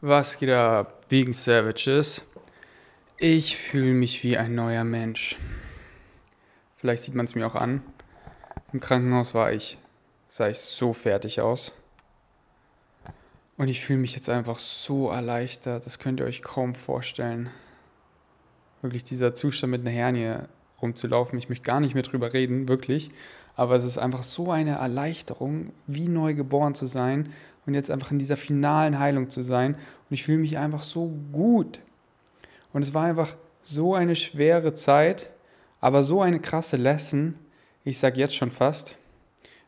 Was geht ab, Vegan Savages? Ich fühle mich wie ein neuer Mensch. Vielleicht sieht man es mir auch an. Im Krankenhaus war ich, sah ich so fertig aus. Und ich fühle mich jetzt einfach so erleichtert, das könnt ihr euch kaum vorstellen. Wirklich dieser Zustand mit einer Hernie rumzulaufen, ich möchte gar nicht mehr drüber reden, wirklich. Aber es ist einfach so eine Erleichterung, wie neu geboren zu sein und jetzt einfach in dieser finalen Heilung zu sein. Und ich fühle mich einfach so gut. Und es war einfach so eine schwere Zeit, aber so eine krasse Lesson. Ich sage jetzt schon fast,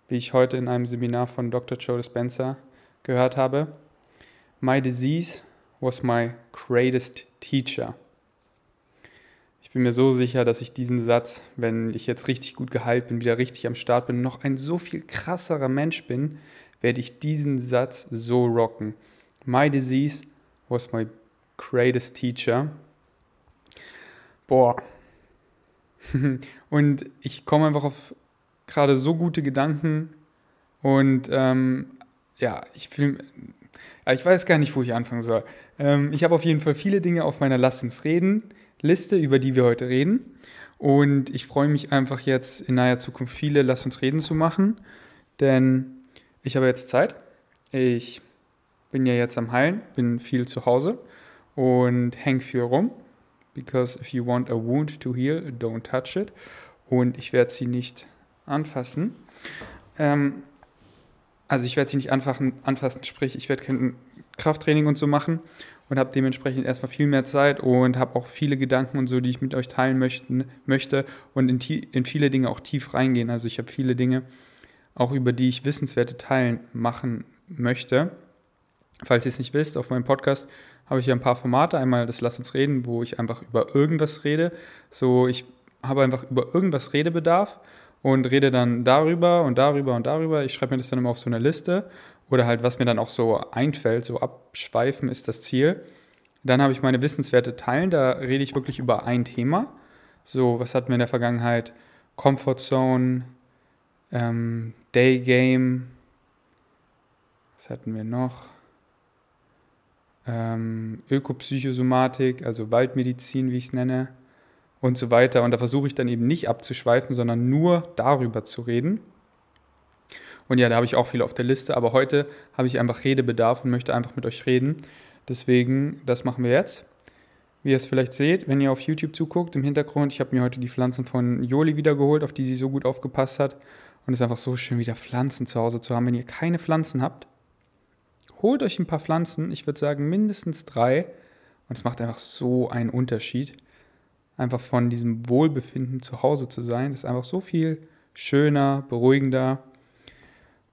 wie ich heute in einem Seminar von Dr. Joe Dispenza gehört habe. My disease was my greatest teacher. Ich bin mir so sicher, dass ich diesen Satz, wenn ich jetzt richtig gut geheilt bin, wieder richtig am Start bin, noch ein so viel krasserer Mensch bin, werde ich diesen Satz so rocken. My disease was my greatest teacher. Boah. und ich komme einfach auf gerade so gute Gedanken und ähm, ja, ich fühle, ich weiß gar nicht, wo ich anfangen soll. Ähm, ich habe auf jeden Fall viele Dinge auf meiner Lass uns reden Liste, über die wir heute reden. Und ich freue mich einfach jetzt in naher Zukunft viele Lass uns reden zu machen, denn ich habe jetzt Zeit. Ich bin ja jetzt am Heilen, bin viel zu Hause und hänge viel rum. Because if you want a wound to heal, don't touch it. Und ich werde sie nicht anfassen. Ähm, also ich werde sie nicht anfassen, anfassen, sprich, ich werde kein Krafttraining und so machen und habe dementsprechend erstmal viel mehr Zeit und habe auch viele Gedanken und so, die ich mit euch teilen möchten, möchte und in, in viele Dinge auch tief reingehen. Also ich habe viele Dinge, auch über die ich wissenswerte Teilen machen möchte. Falls ihr es nicht wisst, auf meinem Podcast habe ich hier ein paar Formate. Einmal das Lass uns reden, wo ich einfach über irgendwas rede. So, ich habe einfach über irgendwas Redebedarf und rede dann darüber und darüber und darüber. Ich schreibe mir das dann immer auf so eine Liste oder halt, was mir dann auch so einfällt, so abschweifen ist das Ziel. Dann habe ich meine wissenswerte Teilen, da rede ich wirklich über ein Thema. So, was hatten wir in der Vergangenheit? Comfort Zone, ähm, Day Game, was hatten wir noch? Ähm, Ökopsychosomatik, also Waldmedizin, wie ich es nenne, und so weiter. Und da versuche ich dann eben nicht abzuschweifen, sondern nur darüber zu reden. Und ja, da habe ich auch viel auf der Liste, aber heute habe ich einfach Redebedarf und möchte einfach mit euch reden. Deswegen, das machen wir jetzt. Wie ihr es vielleicht seht, wenn ihr auf YouTube zuguckt, im Hintergrund, ich habe mir heute die Pflanzen von Joli wiedergeholt, auf die sie so gut aufgepasst hat. Und es ist einfach so schön, wieder Pflanzen zu Hause zu haben. Wenn ihr keine Pflanzen habt, holt euch ein paar Pflanzen. Ich würde sagen mindestens drei. Und es macht einfach so einen Unterschied. Einfach von diesem Wohlbefinden zu Hause zu sein. Das ist einfach so viel schöner, beruhigender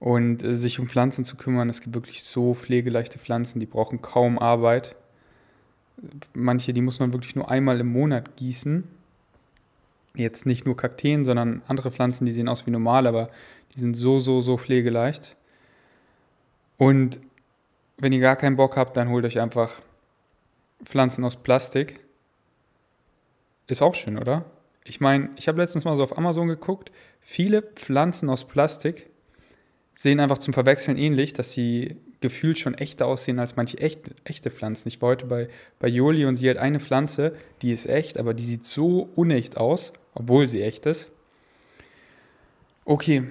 und äh, sich um Pflanzen zu kümmern. Es gibt wirklich so pflegeleichte Pflanzen, die brauchen kaum Arbeit. Manche, die muss man wirklich nur einmal im Monat gießen. Jetzt nicht nur Kakteen, sondern andere Pflanzen, die sehen aus wie normal, aber die sind so, so, so pflegeleicht. Und wenn ihr gar keinen Bock habt, dann holt euch einfach Pflanzen aus Plastik. Ist auch schön, oder? Ich meine, ich habe letztens mal so auf Amazon geguckt, viele Pflanzen aus Plastik sehen einfach zum Verwechseln ähnlich, dass sie gefühlt schon echter aussehen als manche echt, echte Pflanzen. Ich war heute bei, bei Joli und sie hat eine Pflanze, die ist echt, aber die sieht so unecht aus, obwohl sie echt ist. Okay.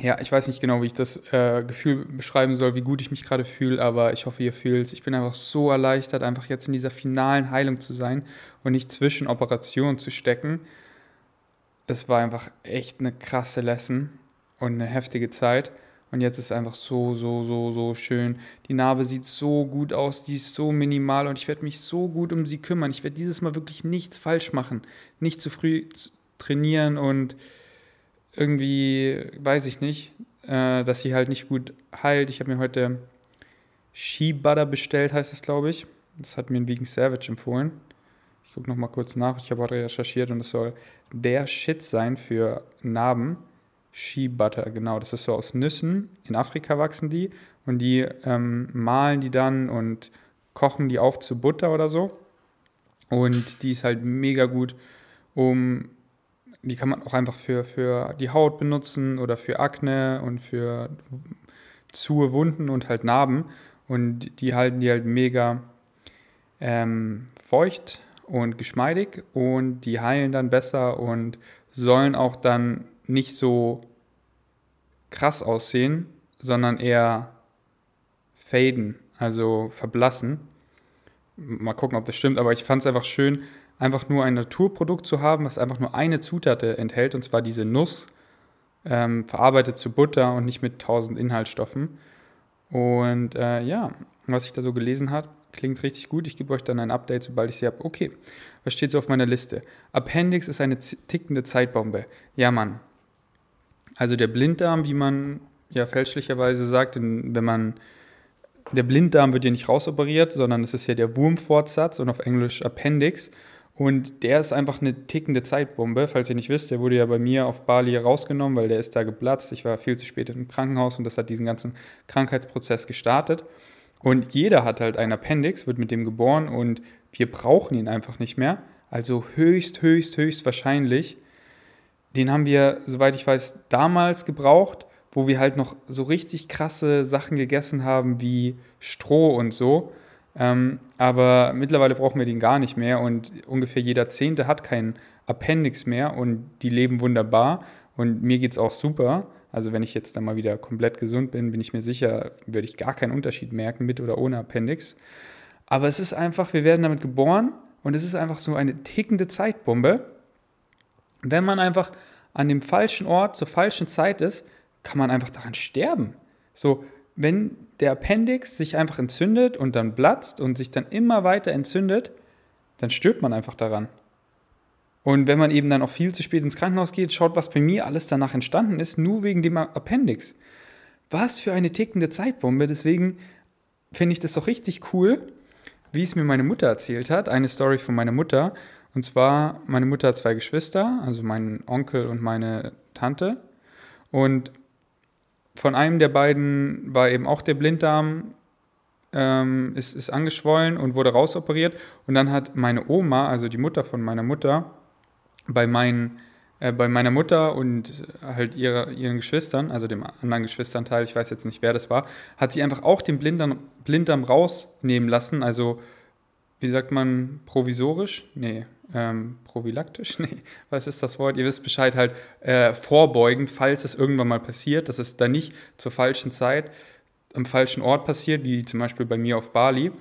Ja, ich weiß nicht genau, wie ich das äh, Gefühl beschreiben soll, wie gut ich mich gerade fühle, aber ich hoffe, ihr fühlt es. Ich bin einfach so erleichtert, einfach jetzt in dieser finalen Heilung zu sein und nicht zwischen Operationen zu stecken. Es war einfach echt eine krasse Lesson und eine heftige Zeit. Und jetzt ist es einfach so, so, so, so schön. Die Narbe sieht so gut aus, die ist so minimal und ich werde mich so gut um sie kümmern. Ich werde dieses Mal wirklich nichts falsch machen. Nicht zu früh trainieren und irgendwie, weiß ich nicht, äh, dass sie halt nicht gut heilt. Ich habe mir heute Butter bestellt, heißt es, glaube ich. Das hat mir ein Vegan Savage empfohlen. Ich gucke nochmal kurz nach. Ich habe recherchiert und es soll der Shit sein für Narben. Shea Butter, genau. Das ist so aus Nüssen. In Afrika wachsen die und die ähm, mahlen die dann und kochen die auf zu Butter oder so. Und die ist halt mega gut, um die kann man auch einfach für, für die Haut benutzen oder für Akne und für zu Wunden und halt Narben. und die halten die halt mega ähm, feucht und geschmeidig und die heilen dann besser und sollen auch dann nicht so krass aussehen, sondern eher faden, also verblassen. Mal gucken, ob das stimmt, aber ich fand es einfach schön, einfach nur ein Naturprodukt zu haben, was einfach nur eine Zutat enthält, und zwar diese Nuss, ähm, verarbeitet zu Butter und nicht mit tausend Inhaltsstoffen. Und äh, ja, was ich da so gelesen habe, klingt richtig gut. Ich gebe euch dann ein Update, sobald ich sie habe. Okay, was steht so auf meiner Liste? Appendix ist eine tickende Zeitbombe. Ja, Mann. Also der Blinddarm, wie man ja fälschlicherweise sagt, wenn man der Blinddarm wird ja nicht rausoperiert, sondern es ist ja der Wurmfortsatz und auf Englisch Appendix. Und der ist einfach eine tickende Zeitbombe. Falls ihr nicht wisst, der wurde ja bei mir auf Bali rausgenommen, weil der ist da geplatzt. Ich war viel zu spät im Krankenhaus und das hat diesen ganzen Krankheitsprozess gestartet. Und jeder hat halt einen Appendix, wird mit dem geboren und wir brauchen ihn einfach nicht mehr. Also höchst, höchst, höchst wahrscheinlich. Den haben wir, soweit ich weiß, damals gebraucht, wo wir halt noch so richtig krasse Sachen gegessen haben wie Stroh und so. Ähm, aber mittlerweile brauchen wir den gar nicht mehr und ungefähr jeder Zehnte hat keinen Appendix mehr und die leben wunderbar und mir geht es auch super. Also wenn ich jetzt dann mal wieder komplett gesund bin, bin ich mir sicher, würde ich gar keinen Unterschied merken mit oder ohne Appendix. Aber es ist einfach, wir werden damit geboren und es ist einfach so eine tickende Zeitbombe. Wenn man einfach an dem falschen Ort zur falschen Zeit ist, kann man einfach daran sterben. So, wenn der Appendix sich einfach entzündet und dann platzt und sich dann immer weiter entzündet, dann stirbt man einfach daran. Und wenn man eben dann auch viel zu spät ins Krankenhaus geht, schaut, was bei mir alles danach entstanden ist, nur wegen dem Appendix. Was für eine tickende Zeitbombe. Deswegen finde ich das doch richtig cool, wie es mir meine Mutter erzählt hat. Eine Story von meiner Mutter. Und zwar, meine Mutter hat zwei Geschwister, also meinen Onkel und meine Tante. Und von einem der beiden war eben auch der Blinddarm, ähm, ist, ist angeschwollen und wurde rausoperiert. Und dann hat meine Oma, also die Mutter von meiner Mutter, bei, meinen, äh, bei meiner Mutter und halt ihre, ihren Geschwistern, also dem anderen Geschwisternteil, ich weiß jetzt nicht, wer das war, hat sie einfach auch den Blinddarm, Blinddarm rausnehmen lassen. Also, wie sagt man, provisorisch? Nee, ähm, prophylaktisch, nee, was ist das Wort? Ihr wisst Bescheid, halt äh, vorbeugend, falls es irgendwann mal passiert, dass es dann nicht zur falschen Zeit am falschen Ort passiert, wie zum Beispiel bei mir auf Bali.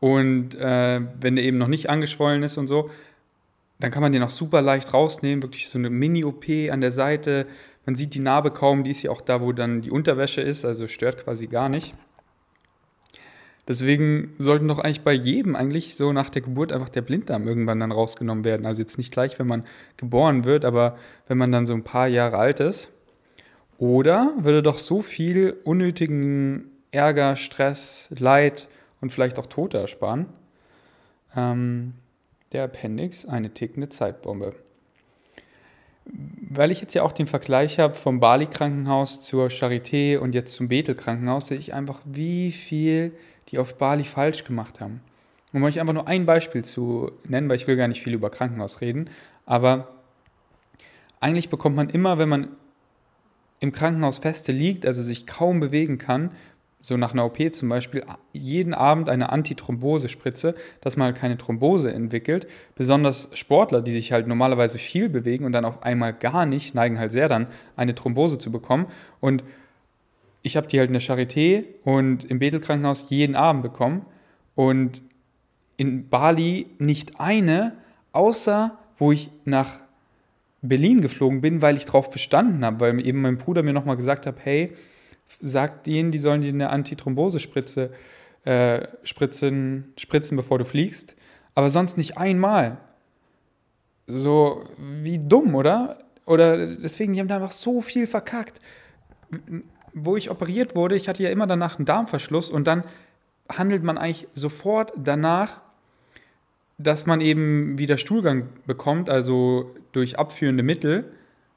Und äh, wenn der eben noch nicht angeschwollen ist und so, dann kann man den auch super leicht rausnehmen, wirklich so eine Mini-OP an der Seite. Man sieht die Narbe kaum, die ist ja auch da, wo dann die Unterwäsche ist, also stört quasi gar nicht. Deswegen sollten doch eigentlich bei jedem eigentlich so nach der Geburt einfach der Blinddarm irgendwann dann rausgenommen werden. Also jetzt nicht gleich, wenn man geboren wird, aber wenn man dann so ein paar Jahre alt ist. Oder würde doch so viel unnötigen Ärger, Stress, Leid und vielleicht auch Tote ersparen. Ähm, der Appendix, eine tickende Zeitbombe. Weil ich jetzt ja auch den Vergleich habe vom Bali-Krankenhaus zur Charité und jetzt zum Bethel-Krankenhaus, sehe ich einfach, wie viel die auf Bali falsch gemacht haben. Um euch einfach nur ein Beispiel zu nennen, weil ich will gar nicht viel über Krankenhaus reden, aber eigentlich bekommt man immer, wenn man im Krankenhaus feste liegt, also sich kaum bewegen kann, so nach einer OP zum Beispiel, jeden Abend eine Antithrombosespritze, dass man halt keine Thrombose entwickelt. Besonders Sportler, die sich halt normalerweise viel bewegen und dann auf einmal gar nicht, neigen halt sehr dann, eine Thrombose zu bekommen. Und ich habe die halt in der Charité und im Bethel-Krankenhaus jeden Abend bekommen und in Bali nicht eine, außer wo ich nach Berlin geflogen bin, weil ich darauf bestanden habe, weil eben mein Bruder mir nochmal gesagt hat, hey, sag denen, die sollen dir eine Antithrombosespritze äh, spritzen, spritzen, bevor du fliegst, aber sonst nicht einmal. So wie dumm, oder? Oder deswegen, die haben da einfach so viel verkackt wo ich operiert wurde, ich hatte ja immer danach einen Darmverschluss und dann handelt man eigentlich sofort danach, dass man eben wieder Stuhlgang bekommt, also durch abführende Mittel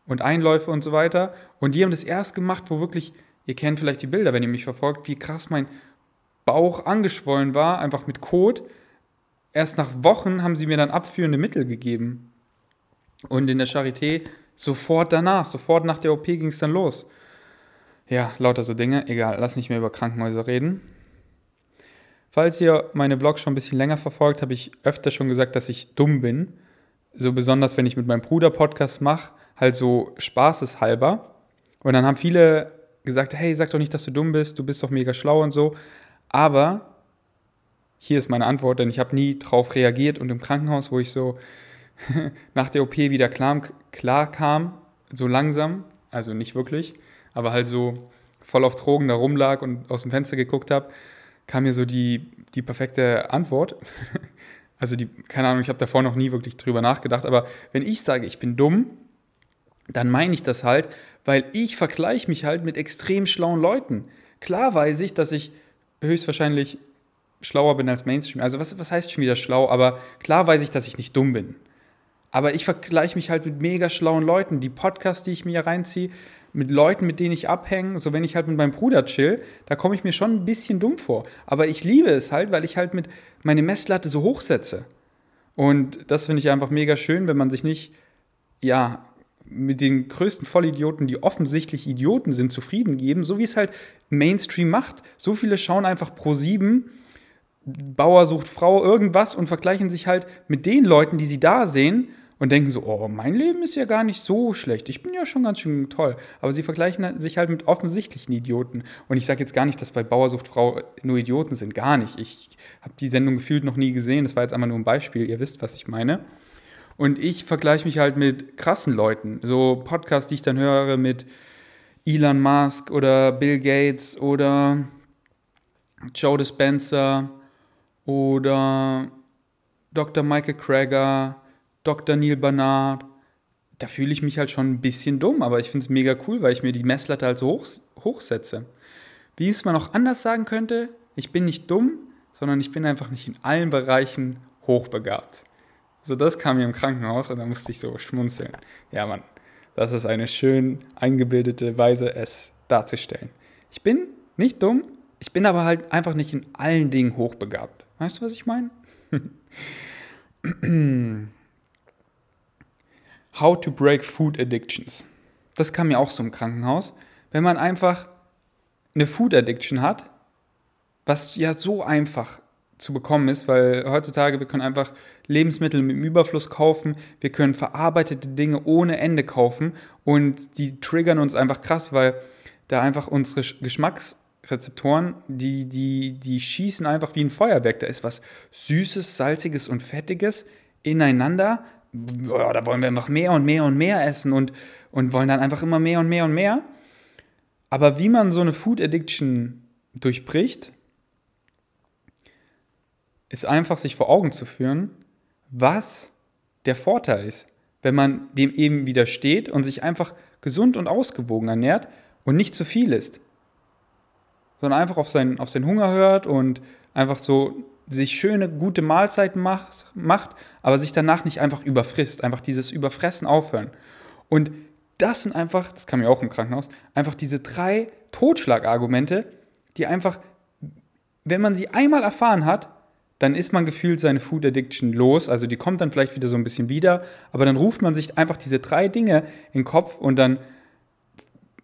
und Einläufe und so weiter. Und die haben das erst gemacht, wo wirklich, ihr kennt vielleicht die Bilder, wenn ihr mich verfolgt, wie krass mein Bauch angeschwollen war, einfach mit Kot. Erst nach Wochen haben sie mir dann abführende Mittel gegeben. Und in der Charité sofort danach, sofort nach der OP ging es dann los. Ja, lauter so Dinge. Egal, lass nicht mehr über Krankenhäuser reden. Falls ihr meine Vlogs schon ein bisschen länger verfolgt, habe ich öfter schon gesagt, dass ich dumm bin. So besonders, wenn ich mit meinem Bruder Podcast mache, halt so spaßeshalber. Und dann haben viele gesagt, hey, sag doch nicht, dass du dumm bist, du bist doch mega schlau und so. Aber hier ist meine Antwort, denn ich habe nie drauf reagiert und im Krankenhaus, wo ich so nach der OP wieder klar, klar kam, so langsam, also nicht wirklich, aber halt so voll auf Drogen da rumlag und aus dem Fenster geguckt habe, kam mir so die, die perfekte Antwort. Also die, keine Ahnung, ich habe davor noch nie wirklich drüber nachgedacht, aber wenn ich sage, ich bin dumm, dann meine ich das halt, weil ich vergleiche mich halt mit extrem schlauen Leuten. Klar weiß ich, dass ich höchstwahrscheinlich schlauer bin als Mainstream. Also was, was heißt schon wieder schlau? Aber klar weiß ich, dass ich nicht dumm bin. Aber ich vergleiche mich halt mit mega schlauen Leuten. Die Podcasts, die ich mir reinziehe, mit Leuten, mit denen ich abhänge, so wenn ich halt mit meinem Bruder chill, da komme ich mir schon ein bisschen dumm vor. Aber ich liebe es halt, weil ich halt mit meine Messlatte so hoch setze. Und das finde ich einfach mega schön, wenn man sich nicht, ja, mit den größten Vollidioten, die offensichtlich Idioten sind, zufrieden geben, so wie es halt Mainstream macht. So viele schauen einfach pro sieben, Bauer sucht Frau, irgendwas und vergleichen sich halt mit den Leuten, die sie da sehen und denken so, oh, mein Leben ist ja gar nicht so schlecht, ich bin ja schon ganz schön toll. Aber sie vergleichen sich halt mit offensichtlichen Idioten. Und ich sage jetzt gar nicht, dass bei Bauersuchtfrau nur Idioten sind, gar nicht. Ich habe die Sendung gefühlt noch nie gesehen, das war jetzt einmal nur ein Beispiel, ihr wisst, was ich meine. Und ich vergleiche mich halt mit krassen Leuten, so Podcasts, die ich dann höre mit Elon Musk oder Bill Gates oder Joe Dispenza oder Dr. Michael Krager Dr. Neil Barnard, da fühle ich mich halt schon ein bisschen dumm, aber ich finde es mega cool, weil ich mir die Messlatte halt so hoch, hochsetze. Wie es man auch anders sagen könnte, ich bin nicht dumm, sondern ich bin einfach nicht in allen Bereichen hochbegabt. So, das kam mir im Krankenhaus und da musste ich so schmunzeln. Ja, Mann, das ist eine schön eingebildete Weise, es darzustellen. Ich bin nicht dumm, ich bin aber halt einfach nicht in allen Dingen hochbegabt. Weißt du, was ich meine? How to Break Food Addictions. Das kam mir auch so im Krankenhaus. Wenn man einfach eine Food Addiction hat, was ja so einfach zu bekommen ist, weil heutzutage wir können einfach Lebensmittel im Überfluss kaufen, wir können verarbeitete Dinge ohne Ende kaufen und die triggern uns einfach krass, weil da einfach unsere Geschmacksrezeptoren, die, die, die schießen einfach wie ein Feuerwerk. Da ist was Süßes, Salziges und Fettiges ineinander oh, da wollen wir einfach mehr und mehr und mehr essen und, und wollen dann einfach immer mehr und mehr und mehr. Aber wie man so eine Food Addiction durchbricht, ist einfach sich vor Augen zu führen, was der Vorteil ist, wenn man dem eben widersteht und sich einfach gesund und ausgewogen ernährt und nicht zu viel isst, sondern einfach auf seinen, auf seinen Hunger hört und einfach so sich schöne, gute Mahlzeiten macht, macht, aber sich danach nicht einfach überfrisst, einfach dieses Überfressen aufhören. Und das sind einfach, das kam mir auch im Krankenhaus, einfach diese drei Totschlagargumente, die einfach, wenn man sie einmal erfahren hat, dann ist man gefühlt seine Food Addiction los. Also die kommt dann vielleicht wieder so ein bisschen wieder, aber dann ruft man sich einfach diese drei Dinge in den Kopf und dann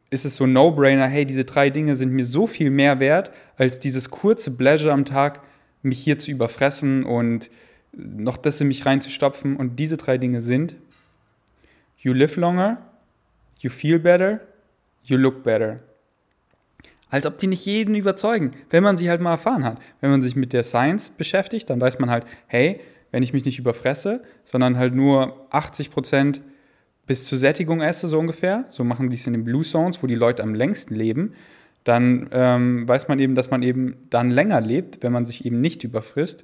ist es so ein No-Brainer, hey, diese drei Dinge sind mir so viel mehr wert als dieses kurze Pleasure am Tag, mich hier zu überfressen und noch das in mich reinzustopfen. Und diese drei Dinge sind, you live longer, you feel better, you look better. Als ob die nicht jeden überzeugen, wenn man sie halt mal erfahren hat. Wenn man sich mit der Science beschäftigt, dann weiß man halt, hey, wenn ich mich nicht überfresse, sondern halt nur 80 Prozent bis zur Sättigung esse, so ungefähr, so machen die es in den Blue Zones, wo die Leute am längsten leben, dann ähm, weiß man eben, dass man eben dann länger lebt, wenn man sich eben nicht überfrisst.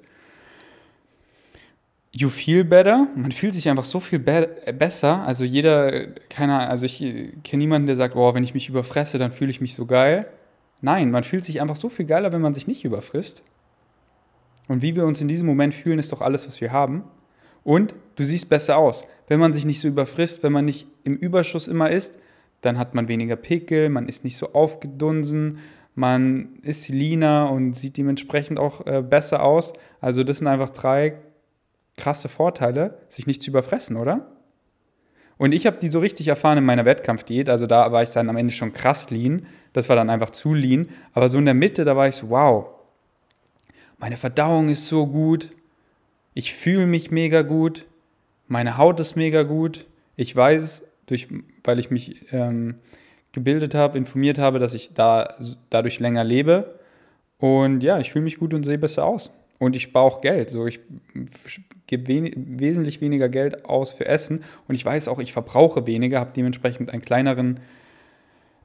You feel better. Man fühlt sich einfach so viel be besser. Also jeder, keiner, also ich kenne niemanden, der sagt, oh, wenn ich mich überfresse, dann fühle ich mich so geil. Nein, man fühlt sich einfach so viel geiler, wenn man sich nicht überfrisst. Und wie wir uns in diesem Moment fühlen, ist doch alles, was wir haben. Und du siehst besser aus. Wenn man sich nicht so überfrisst, wenn man nicht im Überschuss immer ist, dann hat man weniger Pickel, man ist nicht so aufgedunsen, man ist leaner und sieht dementsprechend auch äh, besser aus. Also das sind einfach drei krasse Vorteile, sich nicht zu überfressen, oder? Und ich habe die so richtig erfahren in meiner Wettkampfdiät. Also da war ich dann am Ende schon krass lean. Das war dann einfach zu lean. Aber so in der Mitte, da war ich so, wow. meine Verdauung ist so gut, ich fühle mich mega gut, meine Haut ist mega gut. Ich weiß, durch, weil ich mich ähm, gebildet habe, informiert habe, dass ich da dadurch länger lebe. Und ja, ich fühle mich gut und sehe besser aus. Und ich spare auch Geld. So, ich gebe wen wesentlich weniger Geld aus für Essen. Und ich weiß auch, ich verbrauche weniger, habe dementsprechend einen kleineren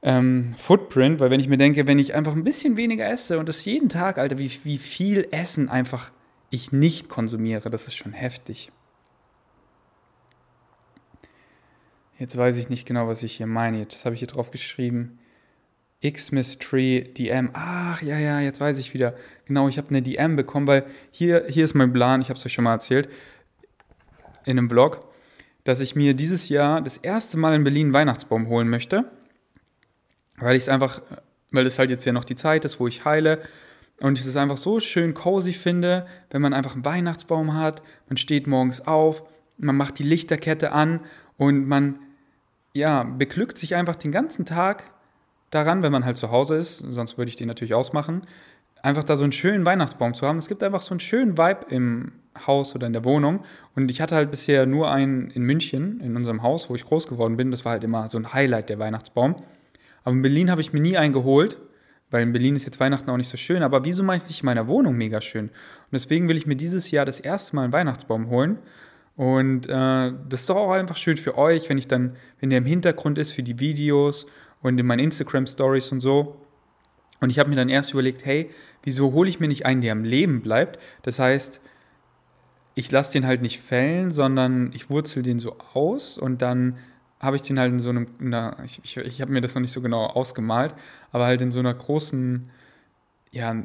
ähm, Footprint, weil wenn ich mir denke, wenn ich einfach ein bisschen weniger esse und das jeden Tag, Alter, wie, wie viel Essen einfach ich nicht konsumiere, das ist schon heftig. Jetzt weiß ich nicht genau, was ich hier meine. Jetzt habe ich hier drauf geschrieben. Xmiss-Tree DM. Ach, ja, ja, jetzt weiß ich wieder. Genau, ich habe eine DM bekommen, weil hier, hier ist mein Plan, ich habe es euch schon mal erzählt, in einem Vlog, dass ich mir dieses Jahr das erste Mal in Berlin einen Weihnachtsbaum holen möchte weil ich es einfach, weil es halt jetzt ja noch die Zeit ist, wo ich heile und ich es einfach so schön cozy finde, wenn man einfach einen Weihnachtsbaum hat, man steht morgens auf, man macht die Lichterkette an und man ja, beglückt sich einfach den ganzen Tag daran, wenn man halt zu Hause ist, sonst würde ich den natürlich ausmachen, einfach da so einen schönen Weihnachtsbaum zu haben. Es gibt einfach so einen schönen Vibe im Haus oder in der Wohnung. Und ich hatte halt bisher nur einen in München, in unserem Haus, wo ich groß geworden bin. Das war halt immer so ein Highlight, der Weihnachtsbaum. Aber in Berlin habe ich mir nie einen geholt, weil in Berlin ist jetzt Weihnachten auch nicht so schön. Aber wieso mache ich es nicht in meiner Wohnung mega schön? Und deswegen will ich mir dieses Jahr das erste Mal einen Weihnachtsbaum holen. Und äh, das ist doch auch einfach schön für euch, wenn ich dann, wenn der im Hintergrund ist für die Videos und in meinen Instagram Stories und so. Und ich habe mir dann erst überlegt, hey, wieso hole ich mir nicht einen, der am Leben bleibt? Das heißt, ich lasse den halt nicht fällen, sondern ich wurzel den so aus und dann habe ich den halt in so einem, na, ich, ich, ich habe mir das noch nicht so genau ausgemalt, aber halt in so einer großen, ja,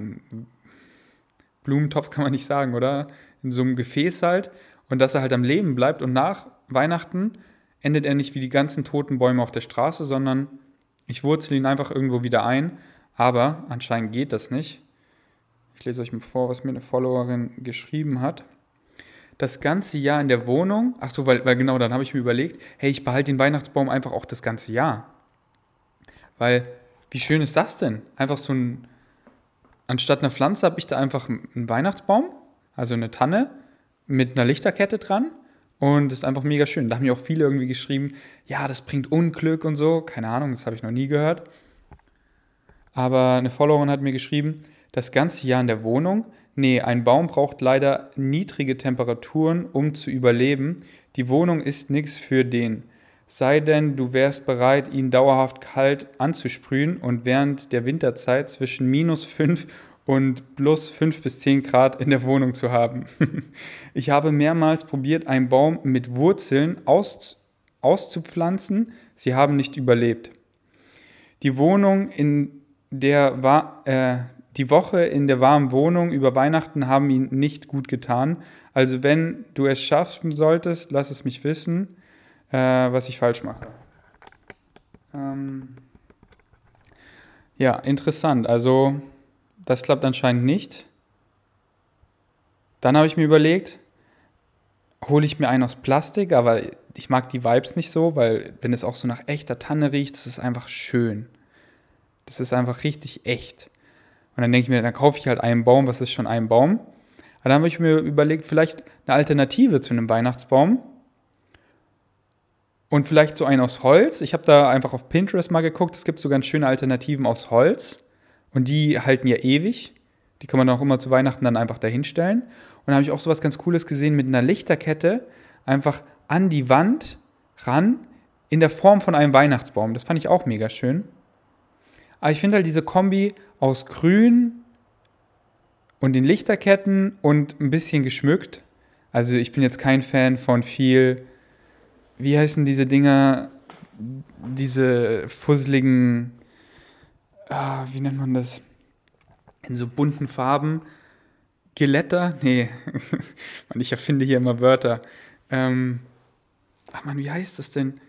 Blumentopf kann man nicht sagen, oder? In so einem Gefäß halt und dass er halt am Leben bleibt und nach Weihnachten endet er nicht wie die ganzen toten Bäume auf der Straße, sondern ich wurzel ihn einfach irgendwo wieder ein, aber anscheinend geht das nicht. Ich lese euch mal vor, was mir eine Followerin geschrieben hat das ganze Jahr in der Wohnung. Ach so, weil, weil genau, dann habe ich mir überlegt, hey, ich behalte den Weihnachtsbaum einfach auch das ganze Jahr. Weil, wie schön ist das denn? Einfach so ein, anstatt einer Pflanze habe ich da einfach einen Weihnachtsbaum, also eine Tanne mit einer Lichterkette dran. Und ist einfach mega schön. Da haben mir auch viele irgendwie geschrieben, ja, das bringt Unglück und so. Keine Ahnung, das habe ich noch nie gehört. Aber eine Followerin hat mir geschrieben, das ganze Jahr in der Wohnung Nee, ein Baum braucht leider niedrige Temperaturen, um zu überleben. Die Wohnung ist nichts für den. Sei denn, du wärst bereit, ihn dauerhaft kalt anzusprühen und während der Winterzeit zwischen minus 5 und plus 5 bis 10 Grad in der Wohnung zu haben. ich habe mehrmals probiert, einen Baum mit Wurzeln aus, auszupflanzen. Sie haben nicht überlebt. Die Wohnung, in der war, äh, die Woche in der warmen Wohnung über Weihnachten haben ihn nicht gut getan. Also wenn du es schaffen solltest, lass es mich wissen, äh, was ich falsch mache. Ähm ja, interessant. Also das klappt anscheinend nicht. Dann habe ich mir überlegt, hole ich mir einen aus Plastik, aber ich mag die Vibes nicht so, weil wenn es auch so nach echter Tanne riecht, das ist einfach schön. Das ist einfach richtig echt. Und dann denke ich mir, dann kaufe ich halt einen Baum, was ist schon ein Baum? Aber dann habe ich mir überlegt, vielleicht eine Alternative zu einem Weihnachtsbaum. Und vielleicht so einen aus Holz. Ich habe da einfach auf Pinterest mal geguckt. Es gibt so ganz schöne Alternativen aus Holz. Und die halten ja ewig. Die kann man auch immer zu Weihnachten dann einfach dahinstellen. Und da habe ich auch so was ganz Cooles gesehen mit einer Lichterkette. Einfach an die Wand ran in der Form von einem Weihnachtsbaum. Das fand ich auch mega schön. Aber ich finde halt diese Kombi aus Grün und den Lichterketten und ein bisschen geschmückt. Also ich bin jetzt kein Fan von viel, wie heißen diese Dinger, diese fusseligen, ah, wie nennt man das, in so bunten Farben. Geletter? Nee, ich erfinde hier immer Wörter. Ähm, ach man, wie heißt das denn?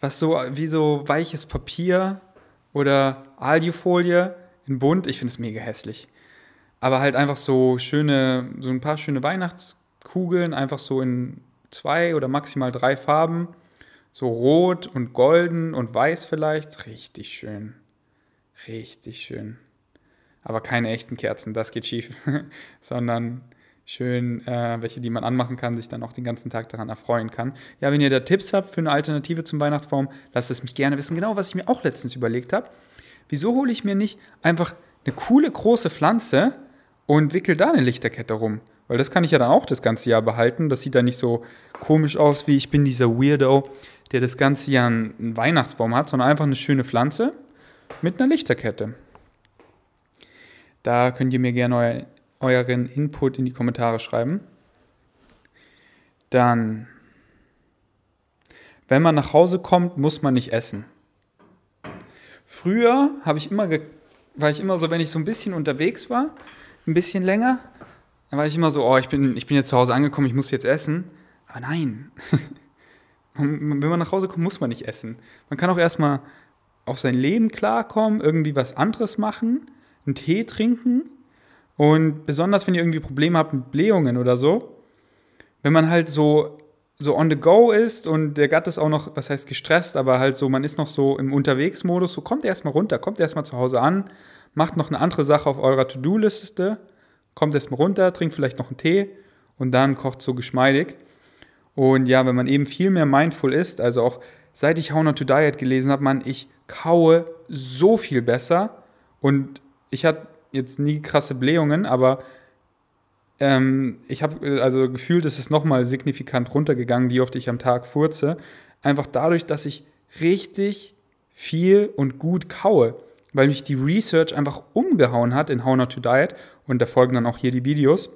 Was so, wie so weiches Papier oder Alufolie in bunt. Ich finde es mega hässlich. Aber halt einfach so schöne, so ein paar schöne Weihnachtskugeln, einfach so in zwei oder maximal drei Farben. So rot und golden und weiß vielleicht. Richtig schön. Richtig schön. aber keine echten Kerzen, das geht schief, sondern schön äh, welche, die man anmachen kann, sich dann auch den ganzen Tag daran erfreuen kann. Ja, wenn ihr da Tipps habt für eine Alternative zum Weihnachtsbaum, lasst es mich gerne wissen. Genau, was ich mir auch letztens überlegt habe. Wieso hole ich mir nicht einfach eine coole große Pflanze und wickel da eine Lichterkette rum? Weil das kann ich ja dann auch das ganze Jahr behalten. Das sieht dann nicht so komisch aus, wie ich bin dieser Weirdo, der das ganze Jahr einen Weihnachtsbaum hat, sondern einfach eine schöne Pflanze mit einer Lichterkette. Da könnt ihr mir gerne euer, euren Input in die Kommentare schreiben. Dann, wenn man nach Hause kommt, muss man nicht essen. Früher ich immer war ich immer so, wenn ich so ein bisschen unterwegs war, ein bisschen länger, dann war ich immer so, oh, ich bin, ich bin jetzt zu Hause angekommen, ich muss jetzt essen. Aber nein. Wenn man nach Hause kommt, muss man nicht essen. Man kann auch erstmal auf sein Leben klarkommen, irgendwie was anderes machen, einen Tee trinken. Und besonders, wenn ihr irgendwie Probleme habt mit Blähungen oder so, wenn man halt so, so on the go ist und der Gatt ist auch noch, was heißt gestresst, aber halt so, man ist noch so im Unterwegsmodus, so kommt erstmal runter, kommt erstmal zu Hause an, macht noch eine andere Sache auf eurer To-Do-Liste kommt erstmal runter, trinkt vielleicht noch einen Tee und dann kocht so geschmeidig. Und ja, wenn man eben viel mehr mindful ist, also auch seit ich How Not to Diet gelesen habe, man, ich kaue so viel besser und ich hatte jetzt nie krasse Blähungen, aber ähm, ich habe also gefühlt, ist es nochmal signifikant runtergegangen, wie oft ich am Tag furze. Einfach dadurch, dass ich richtig viel und gut kaue weil mich die Research einfach umgehauen hat in How Not to Diet und da folgen dann auch hier die Videos.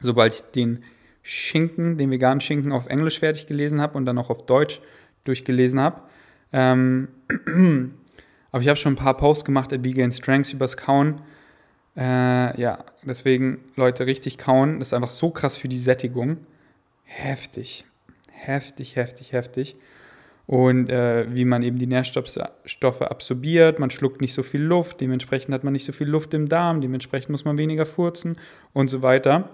Sobald ich den Schinken, den veganen Schinken auf Englisch fertig gelesen habe und dann auch auf Deutsch durchgelesen habe. Ähm, aber ich habe schon ein paar Posts gemacht at Vegan Strengths übers Kauen. Äh, ja, deswegen, Leute, richtig kauen. Das ist einfach so krass für die Sättigung. Heftig. Heftig, heftig, heftig und äh, wie man eben die Nährstoffe absorbiert. Man schluckt nicht so viel Luft, dementsprechend hat man nicht so viel Luft im Darm, dementsprechend muss man weniger furzen und so weiter.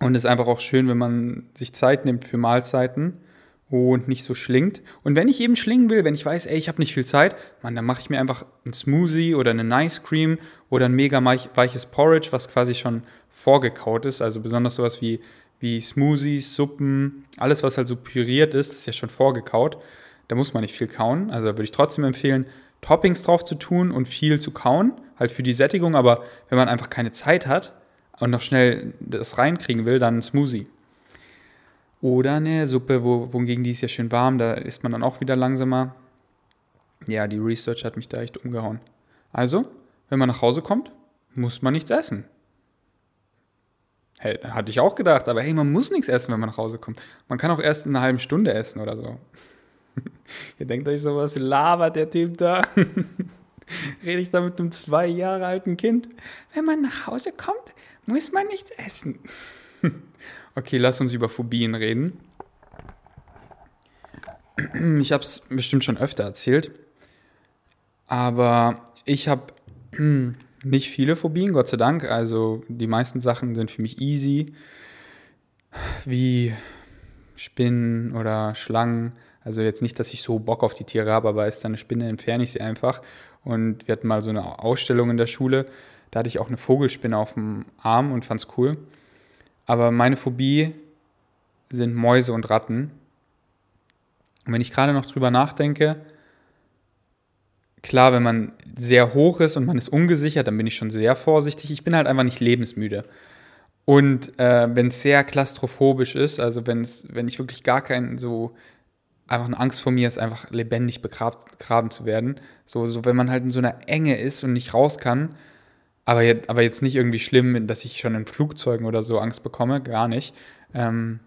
Und es ist einfach auch schön, wenn man sich Zeit nimmt für Mahlzeiten und nicht so schlingt. Und wenn ich eben schlingen will, wenn ich weiß, ey, ich habe nicht viel Zeit, man, dann mache ich mir einfach einen Smoothie oder eine Nice Cream oder ein mega weiches Porridge, was quasi schon vorgekaut ist. Also besonders sowas wie wie Smoothies, Suppen, alles, was halt so püriert ist, ist ja schon vorgekaut. Da muss man nicht viel kauen. Also würde ich trotzdem empfehlen, Toppings drauf zu tun und viel zu kauen, halt für die Sättigung. Aber wenn man einfach keine Zeit hat und noch schnell das reinkriegen will, dann ein Smoothie. Oder eine Suppe, wo, wogegen die ist ja schön warm, da isst man dann auch wieder langsamer. Ja, die Research hat mich da echt umgehauen. Also, wenn man nach Hause kommt, muss man nichts essen. Hey, hatte ich auch gedacht, aber hey, man muss nichts essen, wenn man nach Hause kommt. Man kann auch erst in einer halben Stunde essen oder so. Ihr denkt euch so, was labert der Typ da? Rede ich da mit einem zwei Jahre alten Kind? Wenn man nach Hause kommt, muss man nichts essen. okay, lass uns über Phobien reden. Ich habe es bestimmt schon öfter erzählt, aber ich habe nicht viele Phobien, Gott sei Dank. Also die meisten Sachen sind für mich easy, wie Spinnen oder Schlangen. Also jetzt nicht, dass ich so Bock auf die Tiere habe, aber ist da eine Spinne, entferne ich sie einfach. Und wir hatten mal so eine Ausstellung in der Schule, da hatte ich auch eine Vogelspinne auf dem Arm und fand es cool. Aber meine Phobie sind Mäuse und Ratten. Und wenn ich gerade noch drüber nachdenke, klar, wenn man sehr hoch ist und man ist ungesichert, dann bin ich schon sehr vorsichtig. Ich bin halt einfach nicht lebensmüde. Und äh, wenn es sehr klaustrophobisch ist, also wenn ich wirklich gar keinen so einfach eine Angst vor mir ist, einfach lebendig begraben zu werden. So, so wenn man halt in so einer Enge ist und nicht raus kann, aber jetzt, aber jetzt nicht irgendwie schlimm, dass ich schon in Flugzeugen oder so Angst bekomme, gar nicht. Ähm,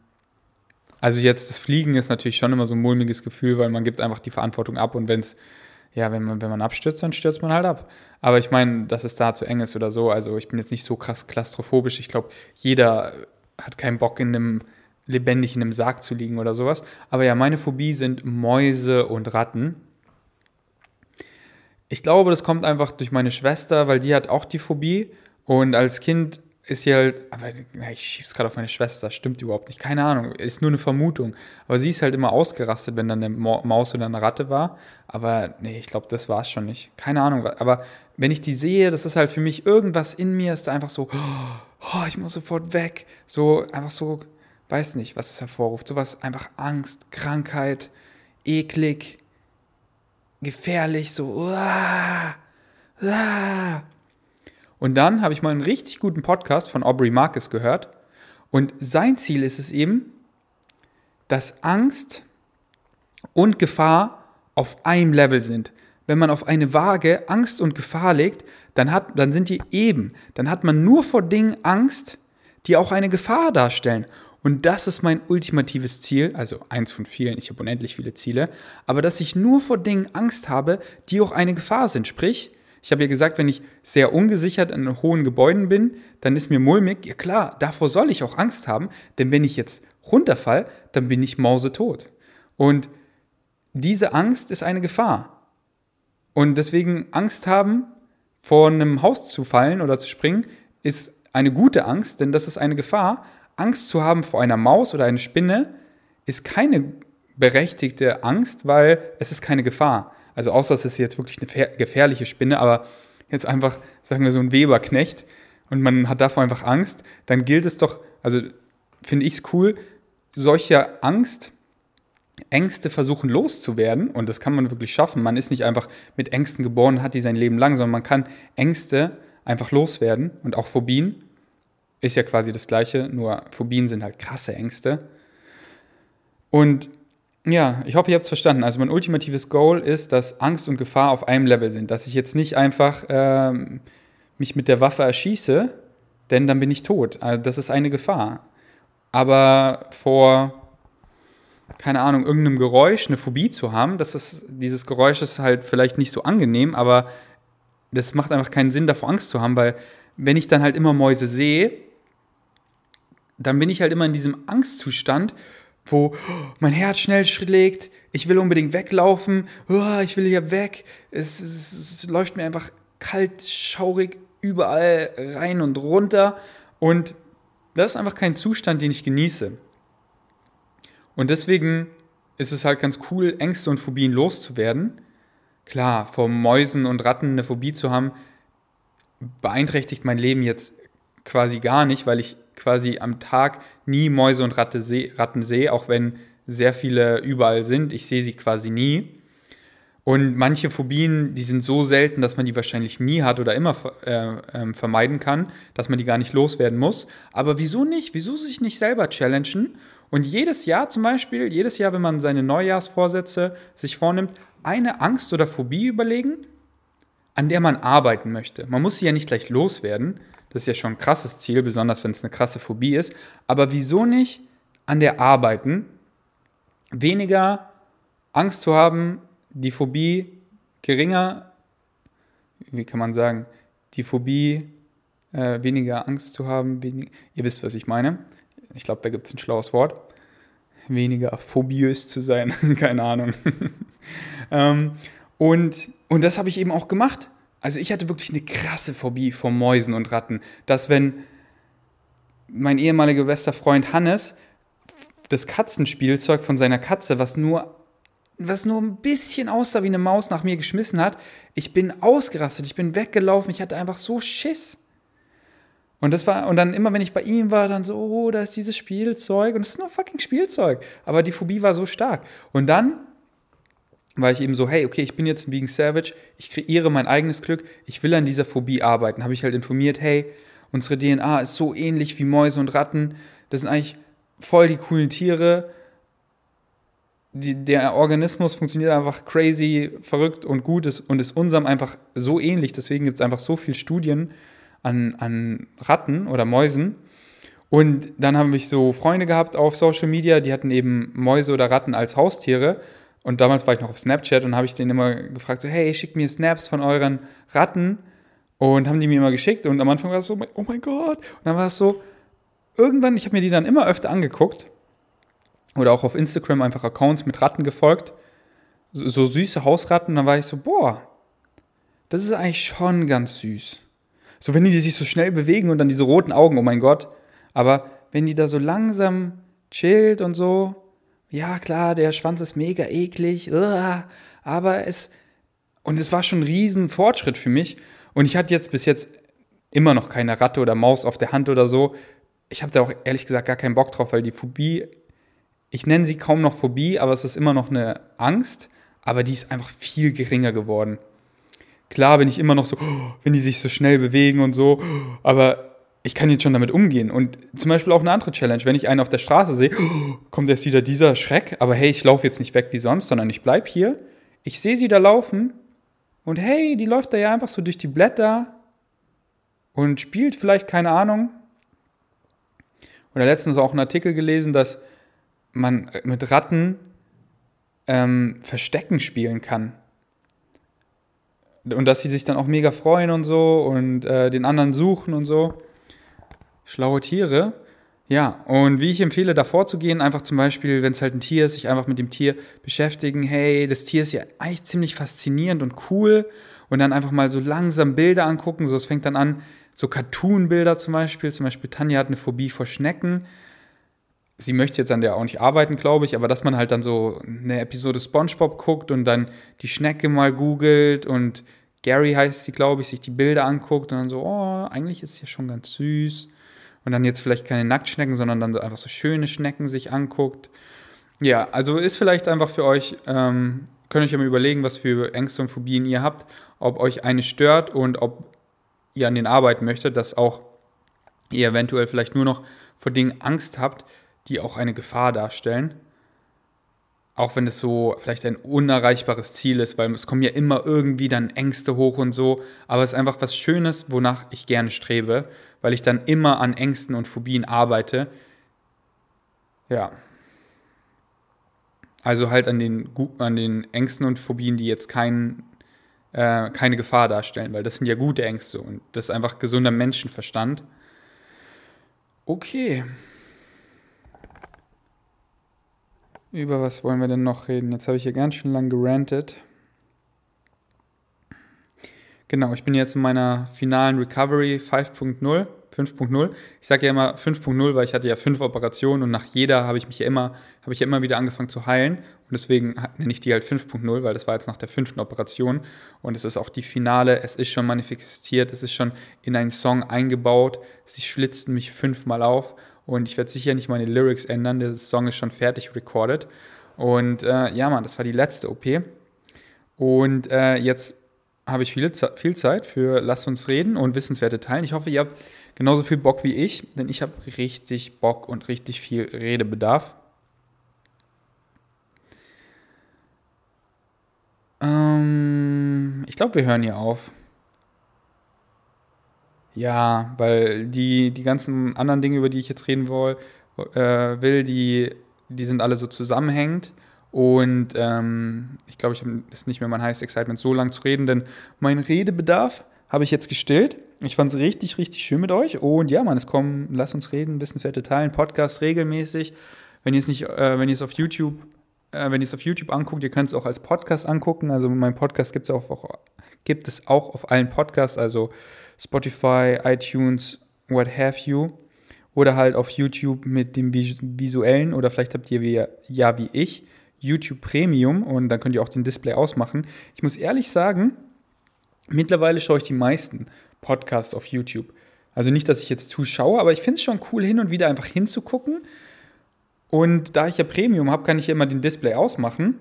also jetzt das Fliegen ist natürlich schon immer so ein mulmiges Gefühl, weil man gibt einfach die Verantwortung ab und wenn ja, wenn man, wenn man abstürzt, dann stürzt man halt ab. Aber ich meine, dass es da zu eng ist oder so. Also ich bin jetzt nicht so krass klaustrophobisch. Ich glaube, jeder hat keinen Bock, in einem lebendig in einem Sarg zu liegen oder sowas. Aber ja, meine Phobie sind Mäuse und Ratten. Ich glaube, das kommt einfach durch meine Schwester, weil die hat auch die Phobie. Und als Kind, ist sie halt, aber ich schieb's gerade auf meine Schwester, stimmt überhaupt nicht, keine Ahnung, ist nur eine Vermutung. Aber sie ist halt immer ausgerastet, wenn dann eine Maus oder eine Ratte war. Aber nee, ich glaube, das war es schon nicht. Keine Ahnung. Aber wenn ich die sehe, das ist halt für mich irgendwas in mir, ist da einfach so, oh, ich muss sofort weg. So, einfach so, weiß nicht, was es hervorruft. Sowas, einfach Angst, Krankheit, eklig, gefährlich, so, uah, uah. Und dann habe ich mal einen richtig guten Podcast von Aubrey Marcus gehört. Und sein Ziel ist es eben, dass Angst und Gefahr auf einem Level sind. Wenn man auf eine Waage Angst und Gefahr legt, dann, hat, dann sind die eben. Dann hat man nur vor Dingen Angst, die auch eine Gefahr darstellen. Und das ist mein ultimatives Ziel, also eins von vielen, ich habe unendlich viele Ziele, aber dass ich nur vor Dingen Angst habe, die auch eine Gefahr sind. Sprich, ich habe ja gesagt, wenn ich sehr ungesichert in hohen Gebäuden bin, dann ist mir mulmig. Ja klar, davor soll ich auch Angst haben, denn wenn ich jetzt runterfall, dann bin ich mausetot. Und diese Angst ist eine Gefahr. Und deswegen Angst haben, vor einem Haus zu fallen oder zu springen, ist eine gute Angst, denn das ist eine Gefahr. Angst zu haben vor einer Maus oder einer Spinne ist keine berechtigte Angst, weil es ist keine Gefahr. Also außer es ist jetzt wirklich eine gefährliche Spinne, aber jetzt einfach, sagen wir so ein Weberknecht und man hat davor einfach Angst, dann gilt es doch, also finde ich es cool, solche Angst, Ängste versuchen loszuwerden und das kann man wirklich schaffen. Man ist nicht einfach mit Ängsten geboren, hat die sein Leben lang, sondern man kann Ängste einfach loswerden und auch Phobien ist ja quasi das gleiche, nur Phobien sind halt krasse Ängste. Und ja, ich hoffe, ihr habt es verstanden. Also mein ultimatives Goal ist, dass Angst und Gefahr auf einem Level sind. Dass ich jetzt nicht einfach ähm, mich mit der Waffe erschieße, denn dann bin ich tot. Also das ist eine Gefahr. Aber vor, keine Ahnung, irgendeinem Geräusch eine Phobie zu haben, das ist, dieses Geräusch ist halt vielleicht nicht so angenehm, aber das macht einfach keinen Sinn, davor Angst zu haben, weil wenn ich dann halt immer Mäuse sehe, dann bin ich halt immer in diesem Angstzustand wo mein Herz schnell schlägt, ich will unbedingt weglaufen, oh, ich will hier weg, es, es, es läuft mir einfach kalt, schaurig überall rein und runter und das ist einfach kein Zustand, den ich genieße. Und deswegen ist es halt ganz cool, Ängste und Phobien loszuwerden. Klar, vor Mäusen und Ratten eine Phobie zu haben, beeinträchtigt mein Leben jetzt quasi gar nicht, weil ich quasi am Tag nie Mäuse und Ratte seh, Ratten sehe, auch wenn sehr viele überall sind. Ich sehe sie quasi nie. Und manche Phobien, die sind so selten, dass man die wahrscheinlich nie hat oder immer äh, äh, vermeiden kann, dass man die gar nicht loswerden muss. Aber wieso nicht? Wieso sich nicht selber challengen? Und jedes Jahr zum Beispiel, jedes Jahr, wenn man seine Neujahrsvorsätze sich vornimmt, eine Angst oder Phobie überlegen, an der man arbeiten möchte. Man muss sie ja nicht gleich loswerden, das ist ja schon ein krasses Ziel, besonders wenn es eine krasse Phobie ist. Aber wieso nicht an der arbeiten? Weniger Angst zu haben, die Phobie geringer, wie kann man sagen, die Phobie äh, weniger Angst zu haben, wenig, ihr wisst, was ich meine. Ich glaube, da gibt es ein schlaues Wort. Weniger phobiös zu sein, keine Ahnung. ähm, und, und das habe ich eben auch gemacht. Also ich hatte wirklich eine krasse Phobie vor Mäusen und Ratten, dass wenn mein ehemaliger bester Freund Hannes das Katzenspielzeug von seiner Katze, was nur was nur ein bisschen aussah wie eine Maus nach mir geschmissen hat, ich bin ausgerastet, ich bin weggelaufen, ich hatte einfach so Schiss. Und das war, und dann immer, wenn ich bei ihm war, dann so, oh, da ist dieses Spielzeug und es ist nur fucking Spielzeug. Aber die Phobie war so stark. Und dann war ich eben so, hey, okay, ich bin jetzt ein Vegan Savage, ich kreiere mein eigenes Glück, ich will an dieser Phobie arbeiten. Habe ich halt informiert, hey, unsere DNA ist so ähnlich wie Mäuse und Ratten, das sind eigentlich voll die coolen Tiere. Die, der Organismus funktioniert einfach crazy, verrückt und gut ist, und ist unserem einfach so ähnlich. Deswegen gibt es einfach so viele Studien an, an Ratten oder Mäusen. Und dann haben wir so Freunde gehabt auf Social Media, die hatten eben Mäuse oder Ratten als Haustiere. Und damals war ich noch auf Snapchat und habe ich den immer gefragt, so, hey, schickt mir Snaps von euren Ratten. Und haben die mir immer geschickt. Und am Anfang war es so, oh mein Gott. Und dann war es so, irgendwann, ich habe mir die dann immer öfter angeguckt. Oder auch auf Instagram einfach Accounts mit Ratten gefolgt. So, so süße Hausratten. Und dann war ich so, boah, das ist eigentlich schon ganz süß. So, wenn die sich so schnell bewegen und dann diese roten Augen, oh mein Gott. Aber wenn die da so langsam chillt und so, ja klar, der Schwanz ist mega eklig, aber es, und es war schon ein riesen Fortschritt für mich. Und ich hatte jetzt bis jetzt immer noch keine Ratte oder Maus auf der Hand oder so. Ich habe da auch ehrlich gesagt gar keinen Bock drauf, weil die Phobie, ich nenne sie kaum noch Phobie, aber es ist immer noch eine Angst, aber die ist einfach viel geringer geworden. Klar bin ich immer noch so, wenn die sich so schnell bewegen und so, aber ich kann jetzt schon damit umgehen. Und zum Beispiel auch eine andere Challenge, wenn ich einen auf der Straße sehe, kommt erst wieder dieser Schreck, aber hey, ich laufe jetzt nicht weg wie sonst, sondern ich bleibe hier. Ich sehe sie da laufen und hey, die läuft da ja einfach so durch die Blätter und spielt vielleicht, keine Ahnung. Oder letztens auch einen Artikel gelesen, dass man mit Ratten ähm, Verstecken spielen kann. Und dass sie sich dann auch mega freuen und so und äh, den anderen suchen und so. Schlaue Tiere. Ja, und wie ich empfehle, davor zu gehen, einfach zum Beispiel, wenn es halt ein Tier ist, sich einfach mit dem Tier beschäftigen. Hey, das Tier ist ja eigentlich ziemlich faszinierend und cool. Und dann einfach mal so langsam Bilder angucken. So, es fängt dann an, so Cartoon-Bilder zum Beispiel. Zum Beispiel Tanja hat eine Phobie vor Schnecken. Sie möchte jetzt an der auch nicht arbeiten, glaube ich, aber dass man halt dann so eine Episode SpongeBob guckt und dann die Schnecke mal googelt und Gary heißt sie, glaube ich, sich die Bilder anguckt und dann so, oh, eigentlich ist sie ja schon ganz süß und dann jetzt vielleicht keine Nacktschnecken, sondern dann so einfach so schöne Schnecken sich anguckt. Ja, also ist vielleicht einfach für euch, ähm, könnt euch ja mal überlegen, was für Ängste und Phobien ihr habt, ob euch eine stört und ob ihr an denen arbeiten möchtet, dass auch ihr eventuell vielleicht nur noch vor Dingen Angst habt, die auch eine Gefahr darstellen. Auch wenn es so vielleicht ein unerreichbares Ziel ist, weil es kommen ja immer irgendwie dann Ängste hoch und so. Aber es ist einfach was Schönes, wonach ich gerne strebe weil ich dann immer an Ängsten und Phobien arbeite. Ja. Also halt an den, an den Ängsten und Phobien, die jetzt kein, äh, keine Gefahr darstellen, weil das sind ja gute Ängste und das ist einfach gesunder Menschenverstand. Okay. Über was wollen wir denn noch reden? Jetzt habe ich hier ganz schön lang gerantet. Genau, ich bin jetzt in meiner finalen Recovery 5.0, 5.0. Ich sage ja immer 5.0, weil ich hatte ja fünf Operationen und nach jeder habe ich mich ja immer, habe ich ja immer wieder angefangen zu heilen. Und deswegen nenne ich die halt 5.0, weil das war jetzt nach der fünften Operation. Und es ist auch die Finale, es ist schon manifestiert, es ist schon in einen Song eingebaut. Sie schlitzten mich fünfmal auf und ich werde sicher nicht meine Lyrics ändern. Der Song ist schon fertig recorded. Und äh, ja, Mann, das war die letzte OP. Und äh, jetzt habe ich viel, viel Zeit für Lasst uns reden und Wissenswerte teilen. Ich hoffe, ihr habt genauso viel Bock wie ich, denn ich habe richtig Bock und richtig viel Redebedarf. Ähm, ich glaube, wir hören hier auf. Ja, weil die, die ganzen anderen Dinge, über die ich jetzt reden will, äh, will die, die sind alle so zusammenhängend. Und ähm, ich glaube, ich ist nicht mehr mein heißes Excitement, so lang zu reden, denn mein Redebedarf habe ich jetzt gestillt. Ich fand es richtig, richtig schön mit euch. Und ja, Mann, es kommen, lasst uns reden, Wissenswerte teilen, Podcast regelmäßig. Wenn ihr es nicht, äh, wenn ihr es auf YouTube, äh, wenn ihr es auf YouTube anguckt, ihr könnt es auch als Podcast angucken. Also mein Podcast gibt es auch, auch, gibt es auch auf allen Podcasts, also Spotify, iTunes, what have you. Oder halt auf YouTube mit dem visuellen, oder vielleicht habt ihr wie, ja wie ich YouTube Premium und dann könnt ihr auch den Display ausmachen. Ich muss ehrlich sagen, mittlerweile schaue ich die meisten Podcasts auf YouTube. Also nicht, dass ich jetzt zuschaue, aber ich finde es schon cool, hin und wieder einfach hinzugucken. Und da ich ja Premium habe, kann ich ja immer den Display ausmachen.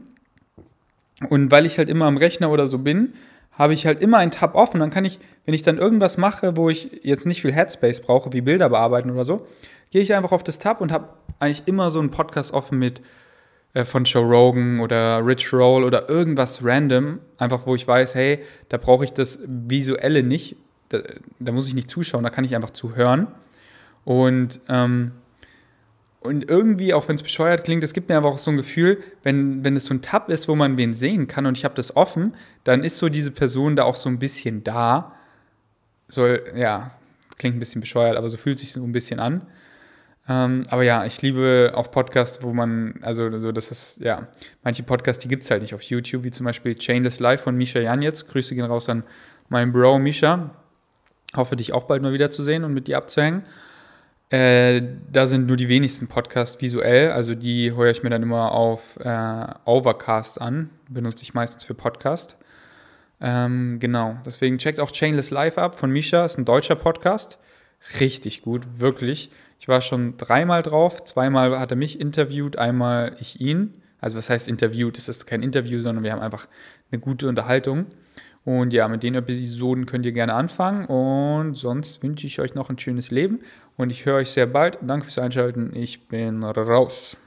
Und weil ich halt immer am Rechner oder so bin, habe ich halt immer einen Tab offen. Dann kann ich, wenn ich dann irgendwas mache, wo ich jetzt nicht viel Headspace brauche, wie Bilder bearbeiten oder so, gehe ich einfach auf das Tab und habe eigentlich immer so einen Podcast offen mit von Joe Rogan oder Rich Roll oder irgendwas random, einfach wo ich weiß, hey, da brauche ich das Visuelle nicht, da, da, muss ich nicht zuschauen, da kann ich einfach zuhören. Und, ähm, und irgendwie, auch wenn es bescheuert klingt, es gibt mir aber auch so ein Gefühl, wenn, wenn es so ein Tab ist, wo man wen sehen kann und ich habe das offen, dann ist so diese Person da auch so ein bisschen da. So, ja, klingt ein bisschen bescheuert, aber so fühlt sich so ein bisschen an. Ähm, aber ja, ich liebe auch Podcasts, wo man, also so, das ist, ja, manche Podcasts, die gibt es halt nicht auf YouTube, wie zum Beispiel Chainless Life von Misha Janetz. Grüße gehen raus an meinen Bro Misha. Hoffe, dich auch bald mal wiederzusehen und mit dir abzuhängen. Äh, da sind nur die wenigsten Podcasts visuell, also die höre ich mir dann immer auf äh, Overcast an, benutze ich meistens für Podcast. Ähm, genau, deswegen checkt auch Chainless Live ab von Misha, ist ein deutscher Podcast. Richtig gut, wirklich. Ich war schon dreimal drauf, zweimal hat er mich interviewt, einmal ich ihn. Also was heißt interviewt? Es ist kein Interview, sondern wir haben einfach eine gute Unterhaltung. Und ja, mit den Episoden könnt ihr gerne anfangen. Und sonst wünsche ich euch noch ein schönes Leben. Und ich höre euch sehr bald. Danke fürs Einschalten. Ich bin raus.